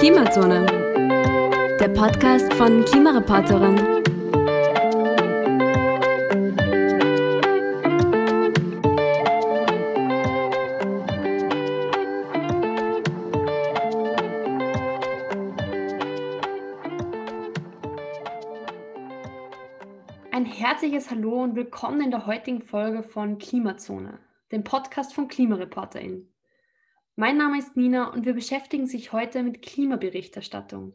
Klimazone, der Podcast von Klimareporterin. Ein herzliches Hallo und willkommen in der heutigen Folge von Klimazone, dem Podcast von Klimareporterin. Mein Name ist Nina und wir beschäftigen sich heute mit Klimaberichterstattung.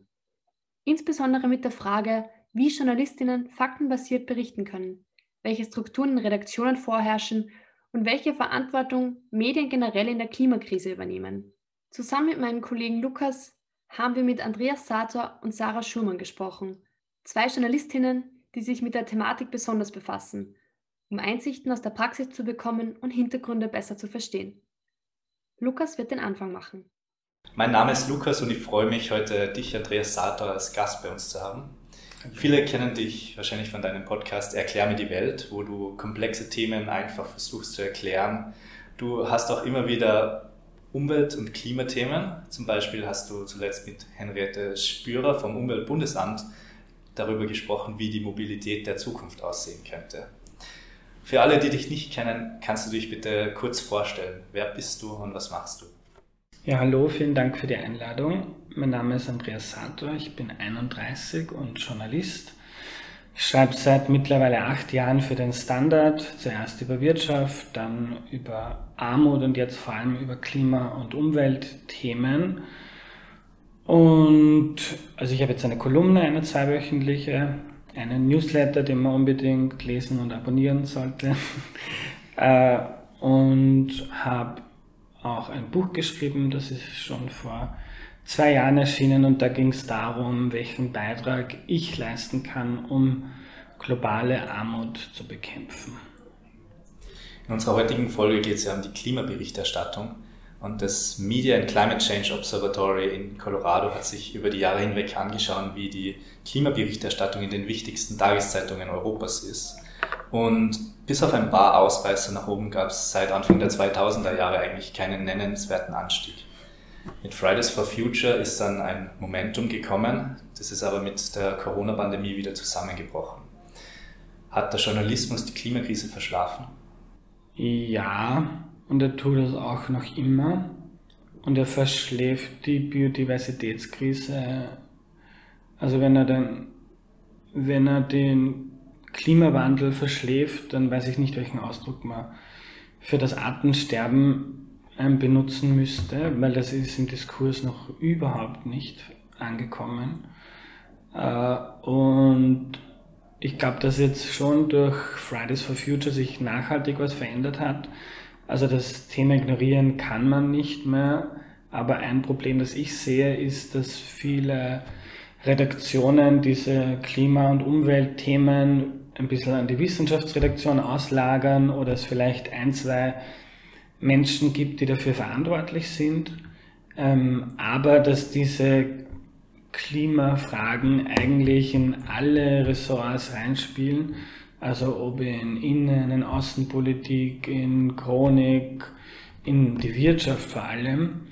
Insbesondere mit der Frage, wie Journalistinnen faktenbasiert berichten können, welche Strukturen in Redaktionen vorherrschen und welche Verantwortung Medien generell in der Klimakrise übernehmen. Zusammen mit meinen Kollegen Lukas haben wir mit Andreas Sator und Sarah Schurmann gesprochen, zwei Journalistinnen, die sich mit der Thematik besonders befassen, um Einsichten aus der Praxis zu bekommen und Hintergründe besser zu verstehen. Lukas wird den Anfang machen. Mein Name ist Lukas und ich freue mich, heute dich, Andreas Sator, als Gast bei uns zu haben. Viele kennen dich wahrscheinlich von deinem Podcast Erklär mir die Welt, wo du komplexe Themen einfach versuchst zu erklären. Du hast auch immer wieder Umwelt- und Klimathemen. Zum Beispiel hast du zuletzt mit Henriette Spürer vom Umweltbundesamt darüber gesprochen, wie die Mobilität der Zukunft aussehen könnte. Für alle, die dich nicht kennen, kannst du dich bitte kurz vorstellen. Wer bist du und was machst du? Ja, hallo, vielen Dank für die Einladung. Mein Name ist Andreas Sator, ich bin 31 und Journalist. Ich schreibe seit mittlerweile acht Jahren für den Standard, zuerst über Wirtschaft, dann über Armut und jetzt vor allem über Klima- und Umweltthemen. Und also ich habe jetzt eine Kolumne, eine zweiwöchentliche, einen Newsletter, den man unbedingt lesen und abonnieren sollte. äh, und habe auch ein Buch geschrieben, das ist schon vor zwei Jahren erschienen und da ging es darum, welchen Beitrag ich leisten kann, um globale Armut zu bekämpfen. In unserer heutigen Folge geht es ja um die Klimaberichterstattung. Und das Media and Climate Change Observatory in Colorado hat sich über die Jahre hinweg angeschaut, wie die Klimaberichterstattung in den wichtigsten Tageszeitungen Europas ist. Und bis auf ein paar Ausreißer nach oben gab es seit Anfang der 2000er Jahre eigentlich keinen nennenswerten Anstieg. Mit Fridays for Future ist dann ein Momentum gekommen, das ist aber mit der Corona-Pandemie wieder zusammengebrochen. Hat der Journalismus die Klimakrise verschlafen? Ja, und er tut es auch noch immer. Und er verschläft die Biodiversitätskrise. Also wenn er, den, wenn er den Klimawandel verschläft, dann weiß ich nicht, welchen Ausdruck man für das Artensterben ähm, benutzen müsste, weil das ist im Diskurs noch überhaupt nicht angekommen. Äh, und ich glaube, dass jetzt schon durch Fridays for Future sich nachhaltig was verändert hat. Also das Thema ignorieren kann man nicht mehr. Aber ein Problem, das ich sehe, ist, dass viele Redaktionen diese Klima- und Umweltthemen ein bisschen an die Wissenschaftsredaktion auslagern oder es vielleicht ein, zwei Menschen gibt, die dafür verantwortlich sind. Ähm, aber dass diese Klimafragen eigentlich in alle Ressorts reinspielen also ob in Innen-, in Außenpolitik, in Chronik, in die Wirtschaft vor allem.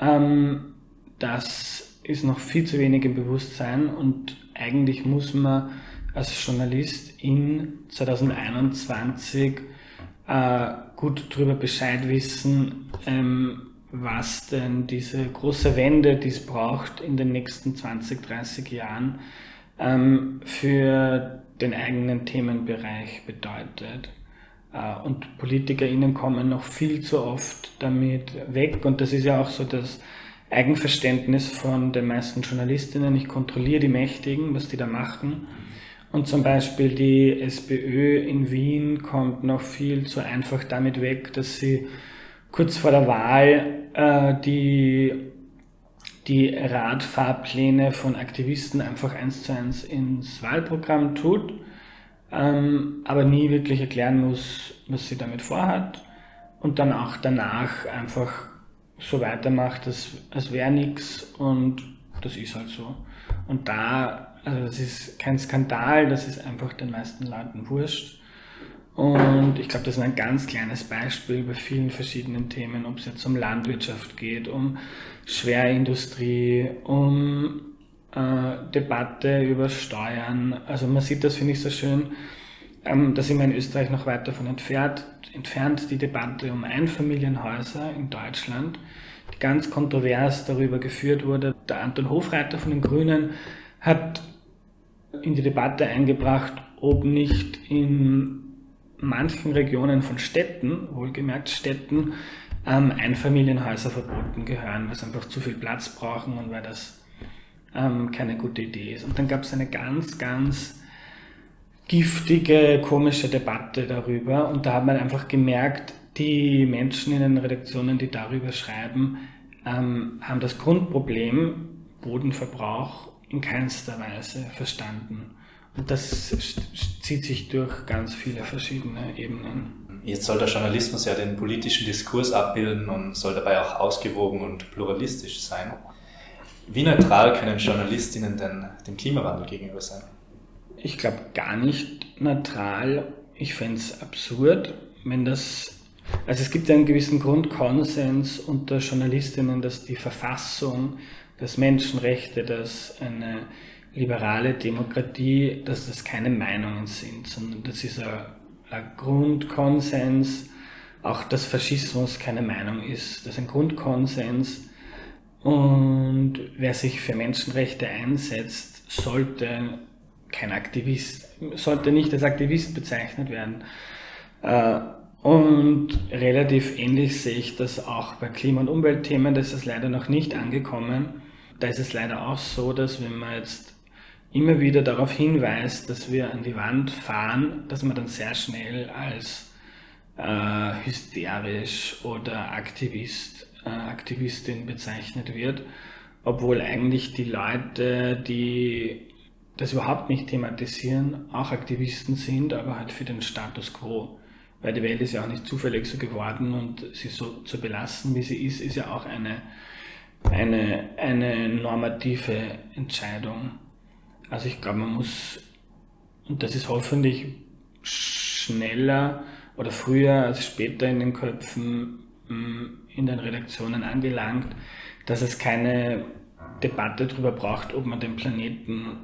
Ähm, das ist noch viel zu wenig im Bewusstsein und eigentlich muss man als Journalist in 2021 äh, gut darüber Bescheid wissen, ähm, was denn diese große Wende, die es braucht in den nächsten 20, 30 Jahren, ähm, für den eigenen Themenbereich bedeutet. Äh, und PolitikerInnen kommen noch viel zu oft damit weg. Und das ist ja auch so das Eigenverständnis von den meisten Journalistinnen. Ich kontrolliere die Mächtigen, was die da machen. Und zum Beispiel die SPÖ in Wien kommt noch viel zu einfach damit weg, dass sie kurz vor der Wahl äh, die die Radfahrpläne von Aktivisten einfach eins zu eins ins Wahlprogramm tut, ähm, aber nie wirklich erklären muss, was sie damit vorhat und dann auch danach einfach so weitermacht, als, als wäre nichts und das ist halt so. Und da, also das ist kein Skandal, das ist einfach den meisten Leuten wurscht. Und ich glaube, das ist ein ganz kleines Beispiel bei vielen verschiedenen Themen, ob es jetzt um Landwirtschaft geht, um Schwerindustrie, um äh, Debatte über Steuern. Also man sieht das, finde ich, so schön. Ähm, da sind wir in Österreich noch weit davon entfernt, entfernt, die Debatte um Einfamilienhäuser in Deutschland, die ganz kontrovers darüber geführt wurde. Der Anton Hofreiter von den Grünen hat in die Debatte eingebracht, ob nicht in manchen Regionen von Städten, wohlgemerkt Städten, ähm, Einfamilienhäuser verboten gehören, weil sie einfach zu viel Platz brauchen und weil das ähm, keine gute Idee ist. Und dann gab es eine ganz, ganz giftige, komische Debatte darüber und da hat man einfach gemerkt, die Menschen in den Redaktionen, die darüber schreiben, ähm, haben das Grundproblem Bodenverbrauch in keinster Weise verstanden. Und das zieht sich durch ganz viele verschiedene Ebenen. Jetzt soll der Journalismus ja den politischen Diskurs abbilden und soll dabei auch ausgewogen und pluralistisch sein. Wie neutral können Journalistinnen denn dem Klimawandel gegenüber sein? Ich glaube gar nicht neutral. Ich fände es absurd, wenn das. Also es gibt ja einen gewissen Grundkonsens unter Journalistinnen, dass die Verfassung, dass Menschenrechte, dass eine liberale Demokratie, dass das keine Meinungen sind, sondern das ist ein, ein Grundkonsens, auch dass Faschismus keine Meinung ist. Das ist ein Grundkonsens. Und wer sich für Menschenrechte einsetzt, sollte kein Aktivist, sollte nicht als Aktivist bezeichnet werden. Äh, und relativ ähnlich sehe ich das auch bei Klima- und Umweltthemen, da ist leider noch nicht angekommen. Da ist es leider auch so, dass wenn man jetzt immer wieder darauf hinweist, dass wir an die Wand fahren, dass man dann sehr schnell als äh, hysterisch oder Aktivist, äh, Aktivistin bezeichnet wird, obwohl eigentlich die Leute, die das überhaupt nicht thematisieren, auch Aktivisten sind, aber halt für den Status quo. Weil die Welt ist ja auch nicht zufällig so geworden und sie so zu belassen, wie sie ist, ist ja auch eine, eine, eine normative Entscheidung. Also ich glaube, man muss, und das ist hoffentlich schneller oder früher als später in den Köpfen mm, in den Redaktionen angelangt, dass es keine Debatte darüber braucht, ob man den Planeten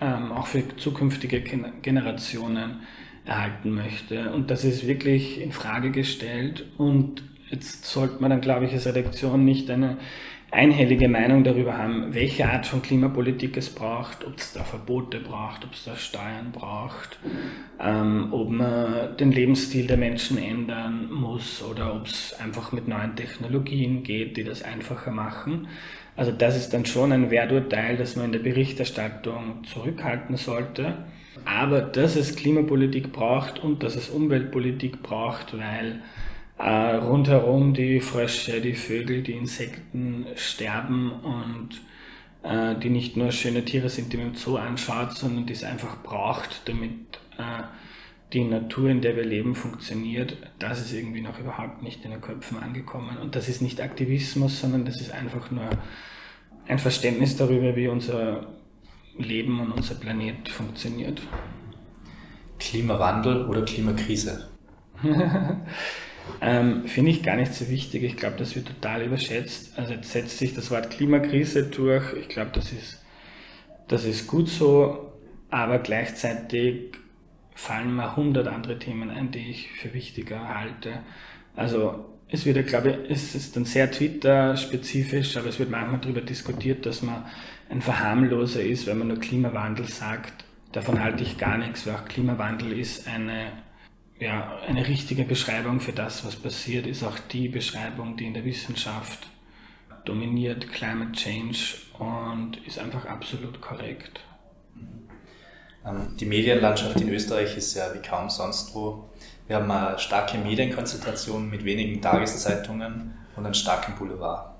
ähm, auch für zukünftige Generationen erhalten möchte. Und das ist wirklich in Frage gestellt. Und jetzt sollte man dann, glaube ich, als Redaktion nicht eine einhellige Meinung darüber haben, welche Art von Klimapolitik es braucht, ob es da Verbote braucht, ob es da Steuern braucht, ähm, ob man den Lebensstil der Menschen ändern muss oder ob es einfach mit neuen Technologien geht, die das einfacher machen. Also das ist dann schon ein Werturteil, das man in der Berichterstattung zurückhalten sollte. Aber dass es Klimapolitik braucht und dass es Umweltpolitik braucht, weil äh, rundherum die Frösche, die Vögel, die Insekten sterben und äh, die nicht nur schöne Tiere sind, die man im Zoo anschaut, sondern die es einfach braucht, damit äh, die Natur, in der wir leben, funktioniert, das ist irgendwie noch überhaupt nicht in den Köpfen angekommen. Und das ist nicht Aktivismus, sondern das ist einfach nur ein Verständnis darüber, wie unser Leben und unser Planet funktioniert. Klimawandel oder Klimakrise? Ähm, Finde ich gar nicht so wichtig. Ich glaube, das wird total überschätzt. Also jetzt setzt sich das Wort Klimakrise durch. Ich glaube, das ist, das ist gut so, aber gleichzeitig fallen mir hundert andere Themen ein, die ich für wichtiger halte. Also es wird, glaube ich, es ist dann sehr Twitter-spezifisch, aber es wird manchmal darüber diskutiert, dass man ein Verharmloser ist, wenn man nur Klimawandel sagt. Davon halte ich gar nichts, weil auch Klimawandel ist eine ja, eine richtige Beschreibung für das, was passiert, ist auch die Beschreibung, die in der Wissenschaft dominiert, Climate Change, und ist einfach absolut korrekt. Ähm, die Medienlandschaft in Österreich ist ja wie kaum sonst wo. Wir haben eine starke Medienkonzentration mit wenigen Tageszeitungen und einen starken Boulevard.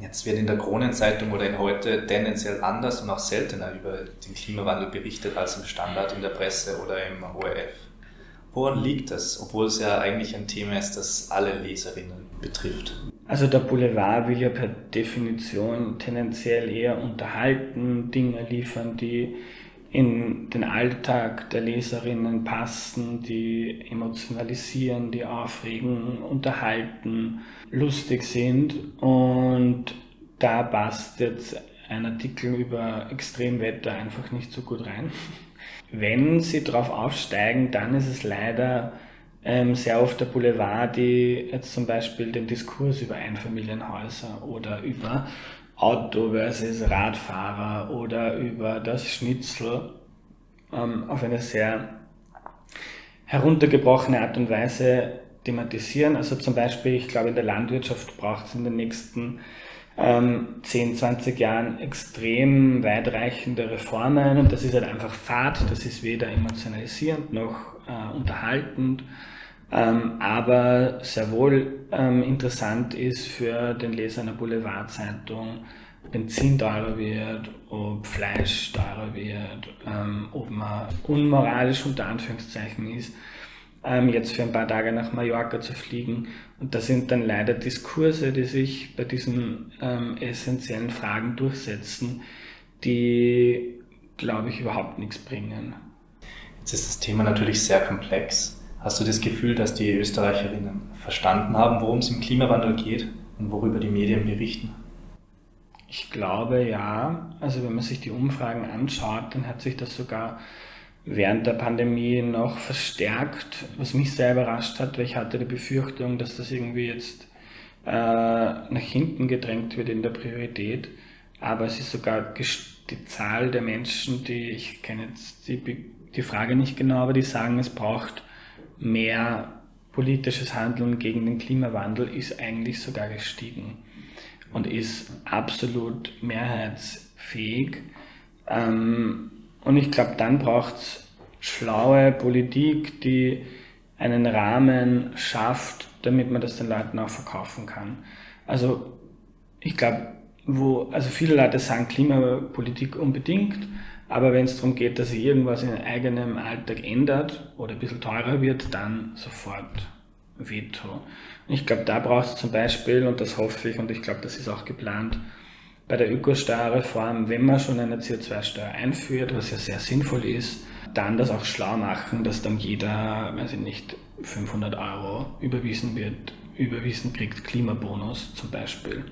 Jetzt wird in der Kronenzeitung oder in heute tendenziell anders und auch seltener über den Klimawandel berichtet als im Standard in der Presse oder im ORF. Woran liegt das, obwohl es ja eigentlich ein Thema ist, das alle Leserinnen betrifft? Also der Boulevard will ja per Definition tendenziell eher unterhalten, Dinge liefern, die in den Alltag der Leserinnen passen, die emotionalisieren, die aufregen, unterhalten, lustig sind. Und da passt jetzt ein Artikel über Extremwetter einfach nicht so gut rein. Wenn sie darauf aufsteigen, dann ist es leider ähm, sehr oft der Boulevard, die jetzt zum Beispiel den Diskurs über Einfamilienhäuser oder über Auto versus Radfahrer oder über das Schnitzel ähm, auf eine sehr heruntergebrochene Art und Weise thematisieren. Also zum Beispiel, ich glaube, in der Landwirtschaft braucht es in den nächsten ähm, 10, 20 Jahren extrem weitreichende Reformen. Und das ist halt einfach Fahrt, das ist weder emotionalisierend noch äh, unterhaltend, ähm, aber sehr wohl ähm, interessant ist für den Leser einer Boulevardzeitung, Benzin teurer wird, ob Fleisch teurer wird, ähm, ob man unmoralisch unter Anführungszeichen ist, ähm, jetzt für ein paar Tage nach Mallorca zu fliegen. Und das sind dann leider Diskurse, die sich bei diesen ähm, essentiellen Fragen durchsetzen, die, glaube ich, überhaupt nichts bringen. Jetzt ist das Thema natürlich sehr komplex. Hast du das Gefühl, dass die Österreicherinnen verstanden haben, worum es im Klimawandel geht und worüber die Medien berichten? Ich glaube ja. Also wenn man sich die Umfragen anschaut, dann hat sich das sogar während der Pandemie noch verstärkt, was mich sehr überrascht hat, weil ich hatte die Befürchtung, dass das irgendwie jetzt äh, nach hinten gedrängt wird in der Priorität. Aber es ist sogar die Zahl der Menschen, die, ich kenne jetzt die, die Frage nicht genau, aber die sagen, es braucht mehr politisches Handeln gegen den Klimawandel ist eigentlich sogar gestiegen und ist absolut mehrheitsfähig. Ähm, und ich glaube, dann braucht es schlaue Politik, die einen Rahmen schafft, damit man das den Leuten auch verkaufen kann. Also ich glaube, wo, also viele Leute sagen Klimapolitik unbedingt, aber wenn es darum geht, dass sich irgendwas in eigenem Alltag ändert oder ein bisschen teurer wird, dann sofort Veto. Ich glaube, da braucht es zum Beispiel, und das hoffe ich, und ich glaube, das ist auch geplant, bei der Ökosteuerreform, wenn man schon eine CO2-Steuer einführt, was ja sehr sinnvoll ist, dann das auch schlau machen, dass dann jeder, weiß ich nicht, 500 Euro überwiesen wird, überwiesen kriegt, Klimabonus zum Beispiel.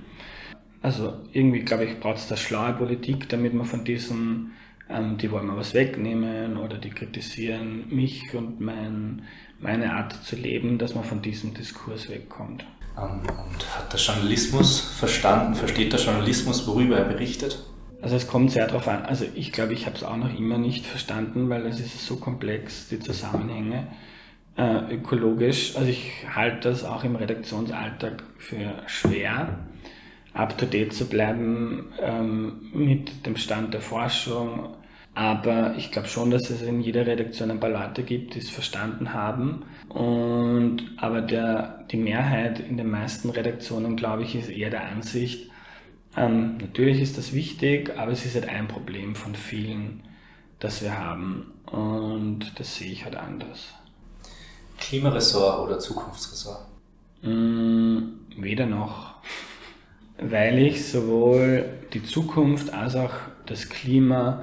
Also irgendwie, glaube ich, braucht es da schlaue Politik, damit man von diesen ähm, die wollen mir was wegnehmen oder die kritisieren mich und mein, meine Art zu leben, dass man von diesem Diskurs wegkommt. Ähm, und hat der Journalismus verstanden, versteht der Journalismus, worüber er berichtet? Also es kommt sehr darauf an. Also ich glaube, ich habe es auch noch immer nicht verstanden, weil es ist so komplex, die Zusammenhänge äh, ökologisch. Also ich halte das auch im Redaktionsalltag für schwer up-to-date zu bleiben ähm, mit dem Stand der Forschung. Aber ich glaube schon, dass es in jeder Redaktion ein paar Leute gibt, die es verstanden haben. Und, aber der, die Mehrheit in den meisten Redaktionen, glaube ich, ist eher der Ansicht, ähm, natürlich ist das wichtig, aber es ist halt ein Problem von vielen, das wir haben. Und das sehe ich halt anders. Klimaressort oder Zukunftsressort? Mm, weder noch weil ich sowohl die Zukunft als auch das Klima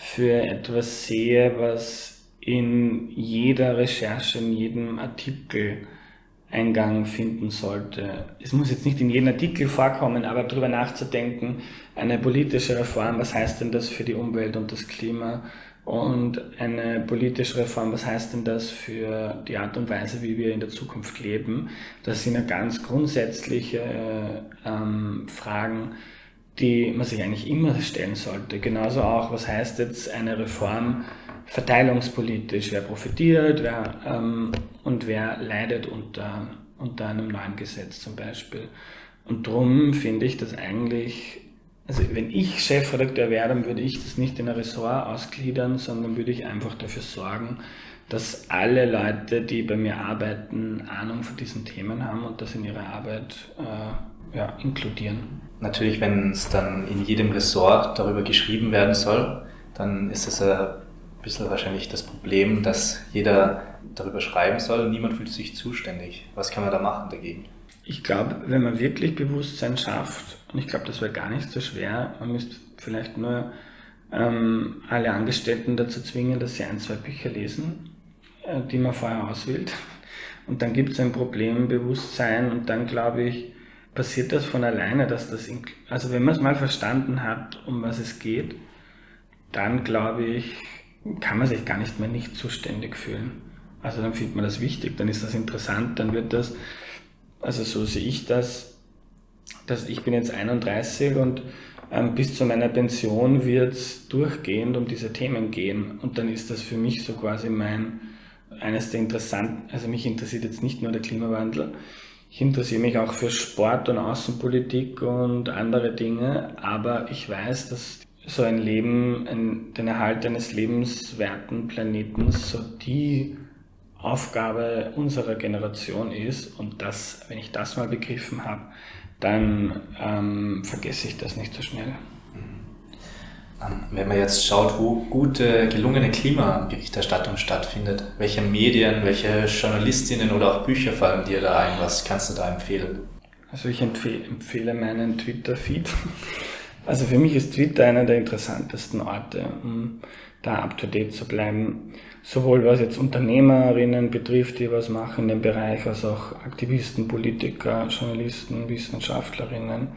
für etwas sehe, was in jeder Recherche, in jedem Artikel Eingang finden sollte. Es muss jetzt nicht in jedem Artikel vorkommen, aber darüber nachzudenken, eine politische Reform, was heißt denn das für die Umwelt und das Klima? Und eine politische Reform, was heißt denn das für die Art und Weise, wie wir in der Zukunft leben? Das sind ja ganz grundsätzliche ähm, Fragen, die man sich eigentlich immer stellen sollte. Genauso auch, was heißt jetzt eine Reform verteilungspolitisch? Wer profitiert wer, ähm, und wer leidet unter, unter einem neuen Gesetz zum Beispiel? Und darum finde ich das eigentlich also wenn ich Chefredakteur wäre, dann würde ich das nicht in ein Ressort ausgliedern, sondern würde ich einfach dafür sorgen, dass alle Leute, die bei mir arbeiten, Ahnung von diesen Themen haben und das in ihre Arbeit äh, ja, inkludieren. Natürlich, wenn es dann in jedem Ressort darüber geschrieben werden soll, dann ist es ein bisschen wahrscheinlich das Problem, dass jeder darüber schreiben soll niemand fühlt sich zuständig. Was kann man da machen dagegen? Ich glaube, wenn man wirklich Bewusstsein schafft, und ich glaube, das wäre gar nicht so schwer, man müsste vielleicht nur ähm, alle Angestellten dazu zwingen, dass sie ein, zwei Bücher lesen, äh, die man vorher auswählt. Und dann gibt es ein Problembewusstsein und dann glaube ich, passiert das von alleine, dass das, also wenn man es mal verstanden hat, um was es geht, dann glaube ich, kann man sich gar nicht mehr nicht zuständig fühlen. Also dann findet man das wichtig, dann ist das interessant, dann wird das, also so sehe ich das, dass ich bin jetzt 31 und ähm, bis zu meiner Pension wird es durchgehend um diese Themen gehen. Und dann ist das für mich so quasi mein, eines der interessanten, also mich interessiert jetzt nicht nur der Klimawandel, ich interessiere mich auch für Sport und Außenpolitik und andere Dinge, aber ich weiß, dass so ein Leben, ein, den Erhalt eines lebenswerten Planetens so die Aufgabe unserer Generation ist und das, wenn ich das mal begriffen habe, dann ähm, vergesse ich das nicht so schnell. Ähm, wenn man jetzt schaut, wo gute, gelungene Klimaberichterstattung stattfindet, welche Medien, welche Journalistinnen oder auch Bücher fallen dir da ein? Was kannst du da empfehlen? Also ich empfehle, empfehle meinen Twitter-Feed. Also für mich ist Twitter einer der interessantesten Orte, um da up-to-date zu bleiben. Sowohl was jetzt Unternehmerinnen betrifft, die was machen in dem Bereich, als auch Aktivisten, Politiker, Journalisten, Wissenschaftlerinnen,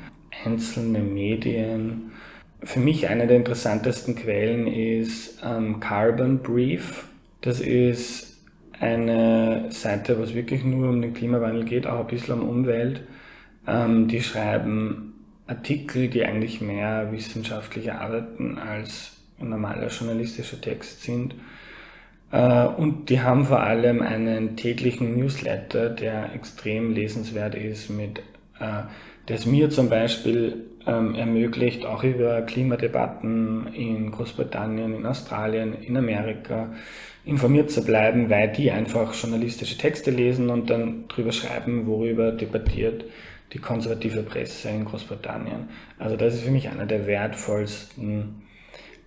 einzelne Medien. Für mich eine der interessantesten Quellen ist ähm, Carbon Brief. Das ist eine Seite, was wirklich nur um den Klimawandel geht, auch ein bisschen um Umwelt. Ähm, die schreiben Artikel, die eigentlich mehr wissenschaftliche Arbeiten als ein normaler journalistischer Text sind. Äh, und die haben vor allem einen täglichen Newsletter, der extrem lesenswert ist, mit, äh, es mir zum Beispiel ähm, ermöglicht, auch über Klimadebatten in Großbritannien, in Australien, in Amerika informiert zu bleiben, weil die einfach journalistische Texte lesen und dann drüber schreiben, worüber debattiert die konservative Presse in Großbritannien. Also das ist für mich einer der wertvollsten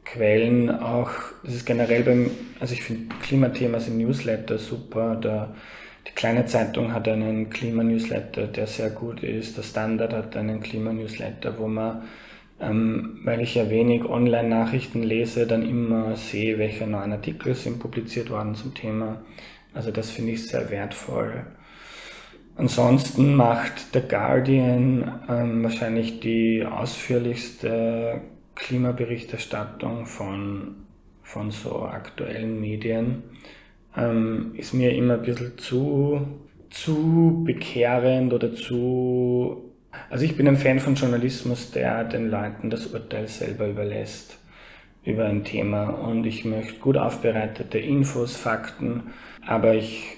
Quellen auch, das ist generell beim, also ich finde Klimathemas im Newsletter super. Der, die kleine Zeitung hat einen Klimanewsletter, der sehr gut ist. Der Standard hat einen Klimanewsletter, wo man, ähm, weil ich ja wenig Online-Nachrichten lese, dann immer sehe, welche neuen Artikel sind publiziert worden zum Thema. Also das finde ich sehr wertvoll. Ansonsten macht The Guardian ähm, wahrscheinlich die ausführlichste Klimaberichterstattung von, von so aktuellen Medien ähm, ist mir immer ein bisschen zu, zu bekehrend oder zu... Also ich bin ein Fan von Journalismus, der den Leuten das Urteil selber überlässt über ein Thema und ich möchte gut aufbereitete Infos, Fakten, aber ich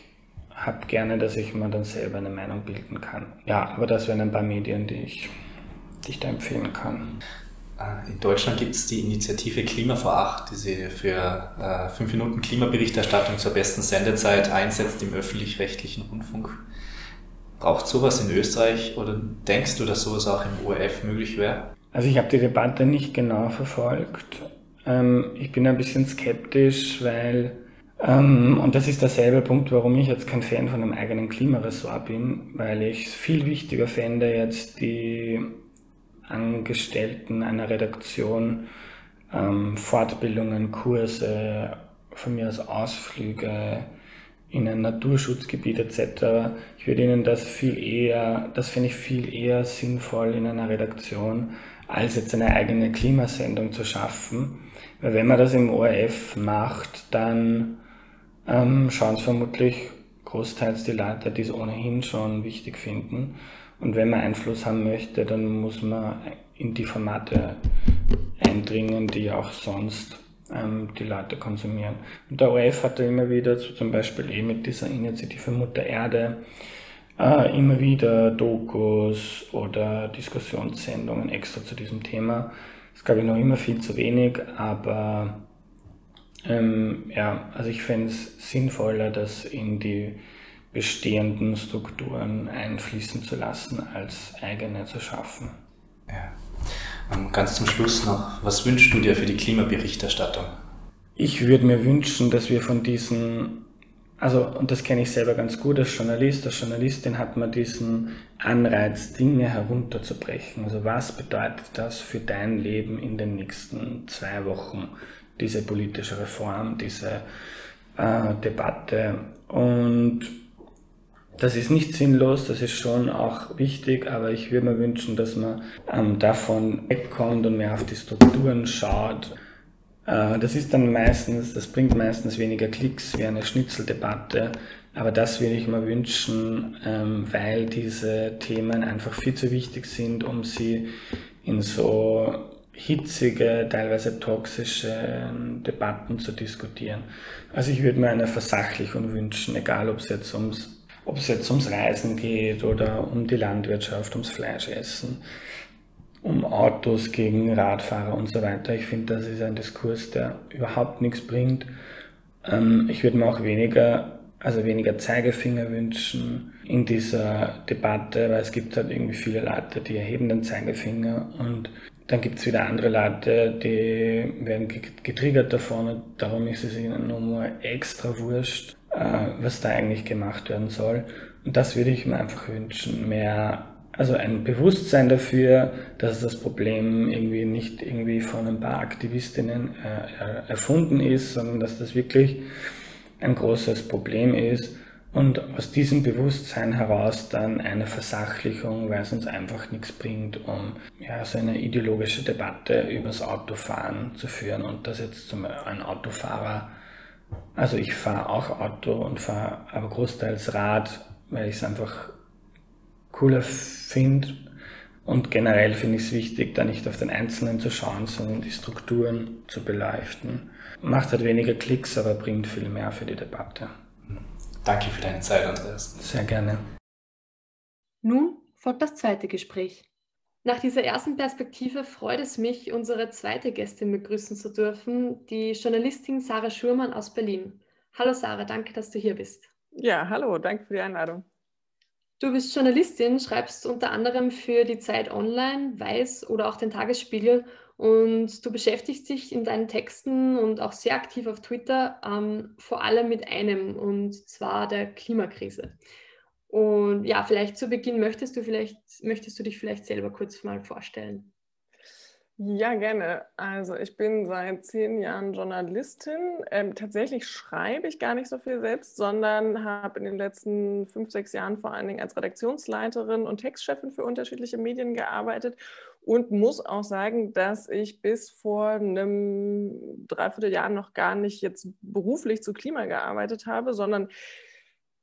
habe gerne, dass ich mir dann selber eine Meinung bilden kann. Ja, aber das wären ein paar Medien, die ich, die ich da empfehlen kann. Äh, in Deutschland gibt es die Initiative Klima vor acht, die sich für äh, fünf Minuten Klimaberichterstattung zur besten Sendezeit einsetzt im öffentlich-rechtlichen Rundfunk. Braucht sowas in Österreich oder denkst du, dass sowas auch im ORF möglich wäre? Also ich habe die Debatte nicht genau verfolgt. Ähm, ich bin ein bisschen skeptisch, weil, ähm, und das ist derselbe Punkt, warum ich jetzt kein Fan von einem eigenen Klimaressort bin, weil ich es viel wichtiger fände, jetzt die Angestellten einer Redaktion ähm, Fortbildungen, Kurse, von mir aus Ausflüge in ein Naturschutzgebiet etc. Ich würde Ihnen das viel eher, das finde ich viel eher sinnvoll in einer Redaktion, als jetzt eine eigene Klimasendung zu schaffen. Weil wenn man das im ORF macht, dann ähm, schauen es vermutlich großteils die Leute, die es ohnehin schon wichtig finden. Und wenn man Einfluss haben möchte, dann muss man in die Formate eindringen, die auch sonst ähm, die Leute konsumieren. Und der ORF hatte immer wieder, so zum Beispiel eh mit dieser Initiative Mutter Erde, äh, immer wieder Dokus oder Diskussionssendungen extra zu diesem Thema. Das glaube ich noch immer viel zu wenig, aber ähm, ja, also ich fände es sinnvoller, das in die bestehenden Strukturen einfließen zu lassen, als eigene zu schaffen. Ja. Ähm, ganz zum Schluss noch, was wünschst du dir für die Klimaberichterstattung? Ich würde mir wünschen, dass wir von diesen also, und das kenne ich selber ganz gut als Journalist, als Journalistin hat man diesen Anreiz, Dinge herunterzubrechen. Also, was bedeutet das für dein Leben in den nächsten zwei Wochen, diese politische Reform, diese äh, Debatte? Und das ist nicht sinnlos, das ist schon auch wichtig, aber ich würde mir wünschen, dass man ähm, davon wegkommt und mehr auf die Strukturen schaut äh, das ist dann meistens, das bringt meistens weniger Klicks wie eine Schnitzeldebatte, aber das würde ich mir wünschen, ähm, weil diese Themen einfach viel zu wichtig sind, um sie in so hitzige, teilweise toxische Debatten zu diskutieren. Also ich würde mir eine Versachlichung wünschen, egal ob es jetzt ums ob es jetzt ums Reisen geht oder um die Landwirtschaft, ums Fleischessen um Autos gegen Radfahrer und so weiter. Ich finde, das ist ein Diskurs, der überhaupt nichts bringt. Ähm, ich würde mir auch weniger, also weniger Zeigefinger wünschen in dieser Debatte, weil es gibt halt irgendwie viele Leute, die erheben den Zeigefinger und dann gibt es wieder andere Leute, die werden getriggert davon und darum ist es ihnen nur extra wurscht, was da eigentlich gemacht werden soll. Und das würde ich mir einfach wünschen, mehr also ein Bewusstsein dafür, dass das Problem irgendwie nicht irgendwie von ein paar Aktivistinnen äh, erfunden ist, sondern dass das wirklich ein großes Problem ist und aus diesem Bewusstsein heraus dann eine Versachlichung, weil es uns einfach nichts bringt, um ja, so eine ideologische Debatte übers Autofahren zu führen und dass jetzt zum ein Autofahrer, also ich fahre auch Auto und fahre aber großteils Rad, weil ich es einfach cooler finde. Und generell finde ich es wichtig, da nicht auf den Einzelnen zu schauen, sondern die Strukturen zu beleuchten. Macht halt weniger Klicks, aber bringt viel mehr für die Debatte. Danke für deine Zeit, Andreas. Sehr gerne. Nun folgt das zweite Gespräch. Nach dieser ersten Perspektive freut es mich, unsere zweite Gästin begrüßen zu dürfen, die Journalistin Sarah Schurmann aus Berlin. Hallo Sarah, danke, dass du hier bist. Ja, hallo, danke für die Einladung. Du bist Journalistin, schreibst unter anderem für die Zeit Online, Weiß oder auch den Tagesspiegel und du beschäftigst dich in deinen Texten und auch sehr aktiv auf Twitter ähm, vor allem mit einem und zwar der Klimakrise. Und ja, vielleicht zu Beginn möchtest du vielleicht möchtest du dich vielleicht selber kurz mal vorstellen. Ja, gerne. Also ich bin seit zehn Jahren Journalistin. Ähm, tatsächlich schreibe ich gar nicht so viel selbst, sondern habe in den letzten fünf, sechs Jahren vor allen Dingen als Redaktionsleiterin und Textchefin für unterschiedliche Medien gearbeitet und muss auch sagen, dass ich bis vor einem Dreivierteljahr noch gar nicht jetzt beruflich zu Klima gearbeitet habe, sondern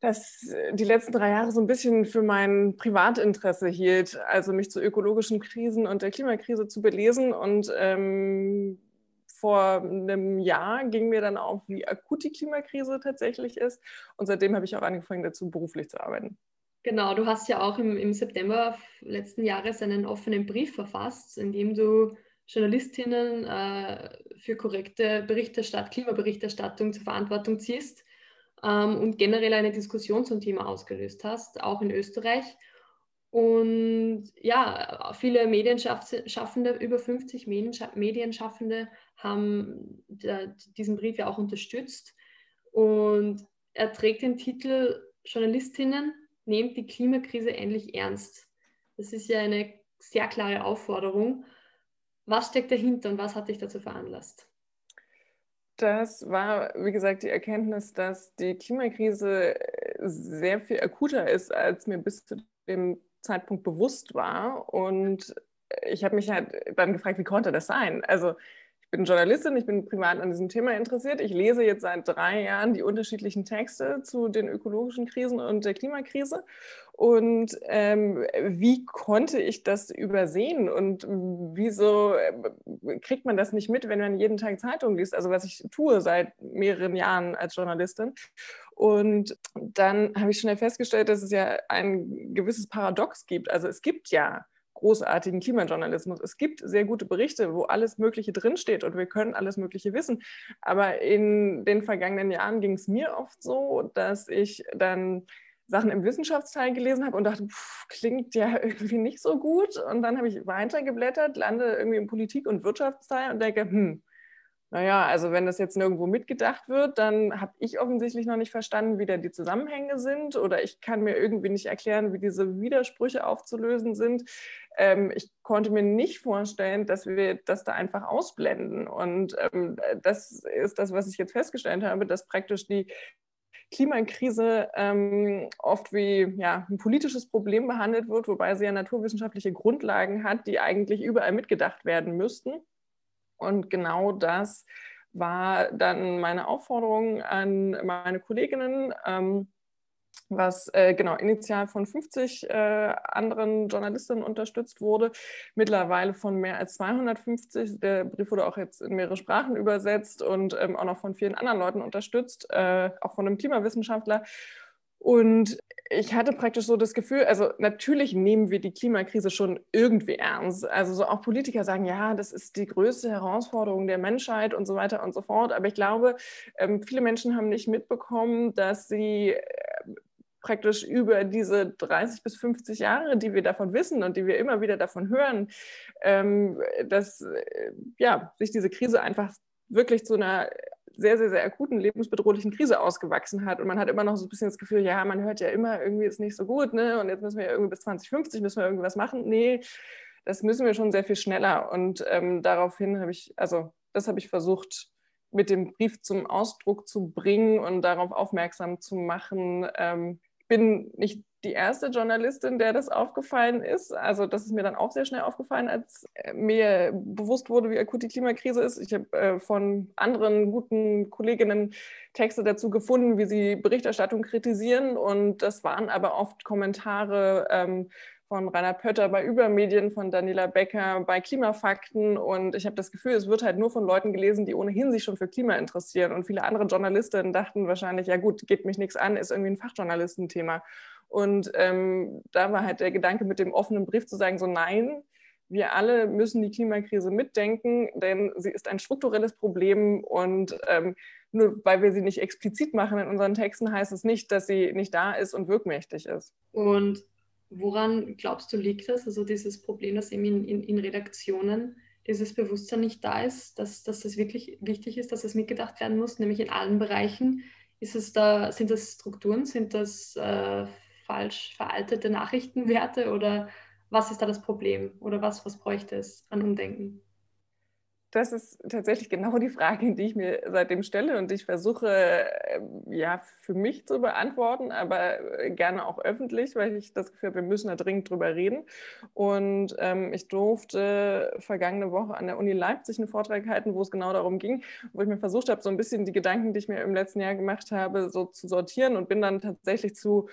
das äh, die letzten drei Jahre so ein bisschen für mein Privatinteresse hielt, also mich zu ökologischen Krisen und der Klimakrise zu belesen. Und ähm, vor einem Jahr ging mir dann auf, wie akut die Klimakrise tatsächlich ist. Und seitdem habe ich auch angefangen, dazu beruflich zu arbeiten. Genau, du hast ja auch im, im September letzten Jahres einen offenen Brief verfasst, in dem du Journalistinnen äh, für korrekte Berichterstattung, Klimaberichterstattung zur Verantwortung ziehst ähm, und generell eine Diskussion zum Thema ausgelöst hast, auch in Österreich. Und ja, viele Medienschaffende, über 50 Medienschaffende haben diesen Brief ja auch unterstützt. Und er trägt den Titel Journalistinnen, nehmt die Klimakrise endlich ernst. Das ist ja eine sehr klare Aufforderung. Was steckt dahinter und was hat dich dazu veranlasst? Das war, wie gesagt, die Erkenntnis, dass die Klimakrise äh, sehr viel akuter ist, als mir bis zu dem Zeitpunkt bewusst war. Und ich habe mich halt dann gefragt, wie konnte das sein? Also bin Journalistin, ich bin privat an diesem Thema interessiert. Ich lese jetzt seit drei Jahren die unterschiedlichen Texte zu den ökologischen Krisen und der Klimakrise. Und ähm, wie konnte ich das übersehen und wieso äh, kriegt man das nicht mit, wenn man jeden Tag Zeitung liest? Also was ich tue seit mehreren Jahren als Journalistin. Und dann habe ich schnell festgestellt, dass es ja ein gewisses Paradox gibt. Also es gibt ja großartigen Klimajournalismus. Es gibt sehr gute Berichte, wo alles Mögliche drinsteht und wir können alles Mögliche wissen. Aber in den vergangenen Jahren ging es mir oft so, dass ich dann Sachen im Wissenschaftsteil gelesen habe und dachte, pff, klingt ja irgendwie nicht so gut. Und dann habe ich weitergeblättert, lande irgendwie im Politik- und Wirtschaftsteil und denke, hm, naja, also wenn das jetzt nirgendwo mitgedacht wird, dann habe ich offensichtlich noch nicht verstanden, wie da die Zusammenhänge sind oder ich kann mir irgendwie nicht erklären, wie diese Widersprüche aufzulösen sind. Ähm, ich konnte mir nicht vorstellen, dass wir das da einfach ausblenden. Und ähm, das ist das, was ich jetzt festgestellt habe, dass praktisch die Klimakrise ähm, oft wie ja, ein politisches Problem behandelt wird, wobei sie ja naturwissenschaftliche Grundlagen hat, die eigentlich überall mitgedacht werden müssten. Und genau das war dann meine Aufforderung an meine Kolleginnen, ähm, was äh, genau initial von 50 äh, anderen Journalistinnen unterstützt wurde, mittlerweile von mehr als 250. Der Brief wurde auch jetzt in mehrere Sprachen übersetzt und ähm, auch noch von vielen anderen Leuten unterstützt, äh, auch von einem Klimawissenschaftler. Und ich hatte praktisch so das Gefühl, also natürlich nehmen wir die Klimakrise schon irgendwie ernst. Also so auch Politiker sagen, ja, das ist die größte Herausforderung der Menschheit und so weiter und so fort. Aber ich glaube, ähm, viele Menschen haben nicht mitbekommen, dass sie äh, praktisch über diese 30 bis 50 Jahre, die wir davon wissen und die wir immer wieder davon hören, ähm, dass äh, ja, sich diese Krise einfach wirklich zu einer sehr, sehr, sehr akuten lebensbedrohlichen Krise ausgewachsen hat. Und man hat immer noch so ein bisschen das Gefühl, ja, man hört ja immer, irgendwie ist nicht so gut, ne? Und jetzt müssen wir irgendwie bis 2050 müssen wir irgendwas machen. Nee, das müssen wir schon sehr viel schneller. Und ähm, daraufhin habe ich, also das habe ich versucht, mit dem Brief zum Ausdruck zu bringen und darauf aufmerksam zu machen. Ähm, ich bin nicht die erste Journalistin, der das aufgefallen ist. Also das ist mir dann auch sehr schnell aufgefallen, als äh, mir bewusst wurde, wie akut die Klimakrise ist. Ich habe äh, von anderen guten Kolleginnen Texte dazu gefunden, wie sie Berichterstattung kritisieren. Und das waren aber oft Kommentare ähm, von Rainer Pötter bei Übermedien, von Daniela Becker bei Klimafakten. Und ich habe das Gefühl, es wird halt nur von Leuten gelesen, die ohnehin sich schon für Klima interessieren. Und viele andere Journalistinnen dachten wahrscheinlich, ja gut, geht mich nichts an, ist irgendwie ein Fachjournalistenthema. Und ähm, da war halt der Gedanke mit dem offenen Brief zu sagen, so nein, wir alle müssen die Klimakrise mitdenken, denn sie ist ein strukturelles Problem und ähm, nur weil wir sie nicht explizit machen in unseren Texten, heißt es nicht, dass sie nicht da ist und wirkmächtig ist. Und woran glaubst du liegt das? Also dieses Problem, dass eben in, in, in Redaktionen dieses Bewusstsein nicht da ist, dass, dass es wirklich wichtig ist, dass es mitgedacht werden muss, nämlich in allen Bereichen. Ist es da, sind das Strukturen, sind das äh, falsch veraltete Nachrichtenwerte oder was ist da das Problem oder was, was bräuchte es an Umdenken? Das ist tatsächlich genau die Frage, die ich mir seitdem stelle und ich versuche ähm, ja für mich zu beantworten, aber äh, gerne auch öffentlich, weil ich das Gefühl habe, wir müssen da dringend drüber reden. Und ähm, ich durfte vergangene Woche an der Uni Leipzig einen Vortrag halten, wo es genau darum ging, wo ich mir versucht habe, so ein bisschen die Gedanken, die ich mir im letzten Jahr gemacht habe, so zu sortieren und bin dann tatsächlich zu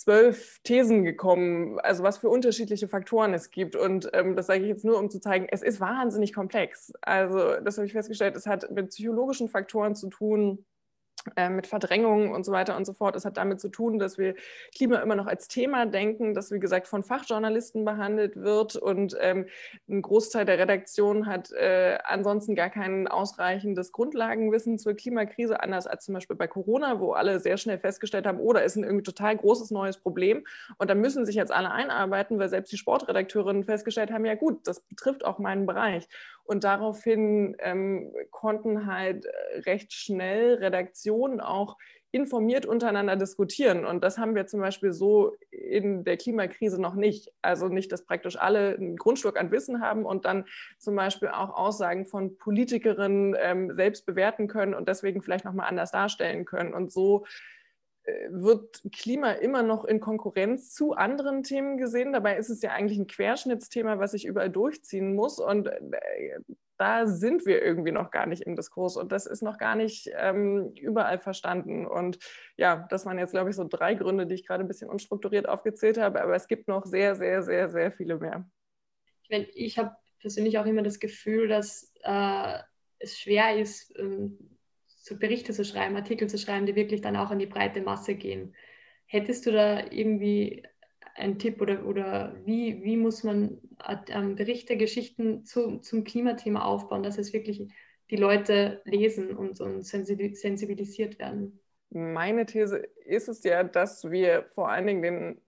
zwölf Thesen gekommen, also was für unterschiedliche Faktoren es gibt. Und ähm, das sage ich jetzt nur, um zu zeigen, es ist wahnsinnig komplex. Also das habe ich festgestellt, es hat mit psychologischen Faktoren zu tun, mit Verdrängung und so weiter und so fort. Es hat damit zu tun, dass wir Klima immer noch als Thema denken, das wie gesagt von Fachjournalisten behandelt wird und ähm, ein Großteil der Redaktion hat äh, ansonsten gar kein ausreichendes Grundlagenwissen zur Klimakrise, anders als zum Beispiel bei Corona, wo alle sehr schnell festgestellt haben, oh, da ist ein irgendwie total großes neues Problem und da müssen sich jetzt alle einarbeiten, weil selbst die Sportredakteurinnen festgestellt haben, ja gut, das betrifft auch meinen Bereich. Und daraufhin ähm, konnten halt äh, recht schnell Redaktionen auch informiert untereinander diskutieren. Und das haben wir zum Beispiel so in der Klimakrise noch nicht. Also nicht, dass praktisch alle einen Grundstück an Wissen haben und dann zum Beispiel auch Aussagen von Politikerinnen ähm, selbst bewerten können und deswegen vielleicht nochmal anders darstellen können. Und so wird Klima immer noch in Konkurrenz zu anderen Themen gesehen. Dabei ist es ja eigentlich ein Querschnittsthema, was sich überall durchziehen muss. Und äh, da sind wir irgendwie noch gar nicht im Diskurs und das ist noch gar nicht ähm, überall verstanden. Und ja, das waren jetzt, glaube ich, so drei Gründe, die ich gerade ein bisschen unstrukturiert aufgezählt habe, aber es gibt noch sehr, sehr, sehr, sehr viele mehr. Ich, mein, ich habe persönlich auch immer das Gefühl, dass äh, es schwer ist, ähm, so Berichte zu schreiben, Artikel zu schreiben, die wirklich dann auch an die breite Masse gehen. Hättest du da irgendwie einen Tipp oder, oder wie, wie muss man ähm, Berichte, Geschichten zu, zum Klimathema aufbauen, dass es wirklich die Leute lesen und, und sensibilisiert werden? Meine These ist es ja, dass wir vor allen Dingen den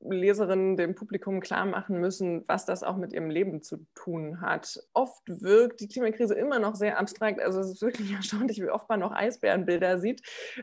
Leserinnen, dem Publikum klar machen müssen, was das auch mit ihrem Leben zu tun hat. Oft wirkt die Klimakrise immer noch sehr abstrakt. Also es ist wirklich erstaunlich, wie oft man noch Eisbärenbilder sieht,